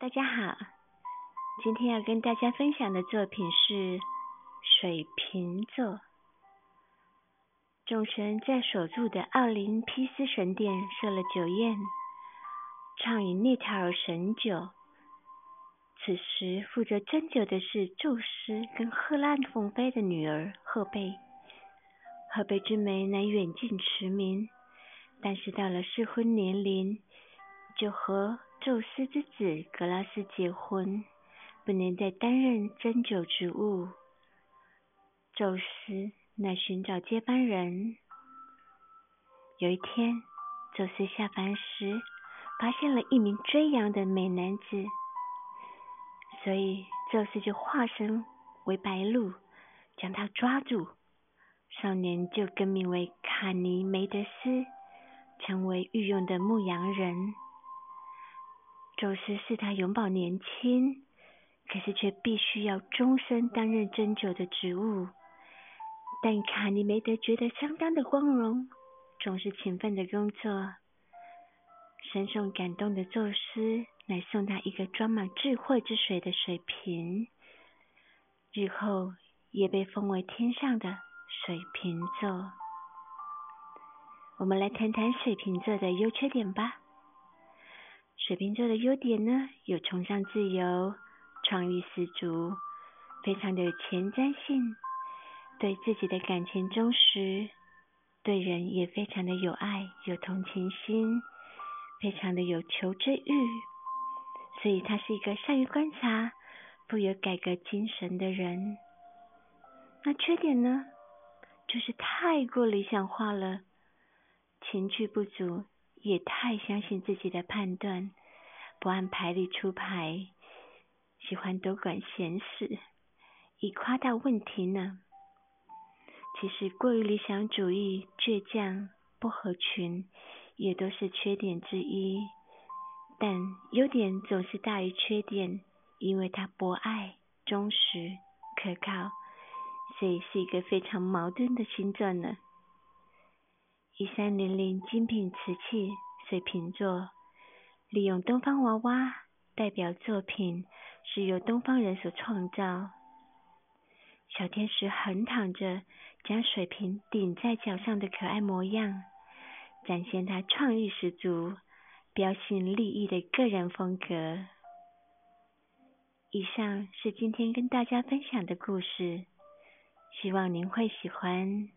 大家好，今天要跟大家分享的作品是水瓶座。众神在所住的奥林匹斯神殿设了酒宴，畅饮涅塔尔神酒。此时负责斟酒的是宙斯跟赫拉凤妃的女儿赫贝。赫贝之美乃远近驰名，但是到了适婚年龄，就和宙斯之子格拉斯结婚，不能再担任斟酒职务。宙斯乃寻找接班人。有一天，宙斯下凡时，发现了一名追羊的美男子。所以，宙斯就化身为白鹿，将他抓住。少年就更名为卡尼梅德斯，成为御用的牧羊人。宙斯视他永葆年轻，可是却必须要终身担任针灸的职务。但卡尼梅德觉得相当的光荣，总是勤奋的工作。深受感动的宙斯。来送他一个装满智慧之水的水瓶，日后也被封为天上的水瓶座。我们来谈谈水瓶座的优缺点吧。水瓶座的优点呢，有崇尚自由、创意十足，非常的有前瞻性，对自己的感情忠实，对人也非常的有爱、有同情心，非常的有求知欲。所以他是一个善于观察、富有改革精神的人。那缺点呢，就是太过理想化了，情趣不足，也太相信自己的判断，不按牌理出牌，喜欢多管闲事，以夸大问题呢。其实过于理想主义、倔强、不合群，也都是缺点之一。但优点总是大于缺点，因为他博爱、忠实、可靠，所以是一个非常矛盾的星座呢。一三零零精品瓷器水瓶座，利用东方娃娃代表作品是由东方人所创造。小天使横躺着，将水瓶顶在脚上的可爱模样，展现他创意十足。标新立异的个人风格。以上是今天跟大家分享的故事，希望您会喜欢。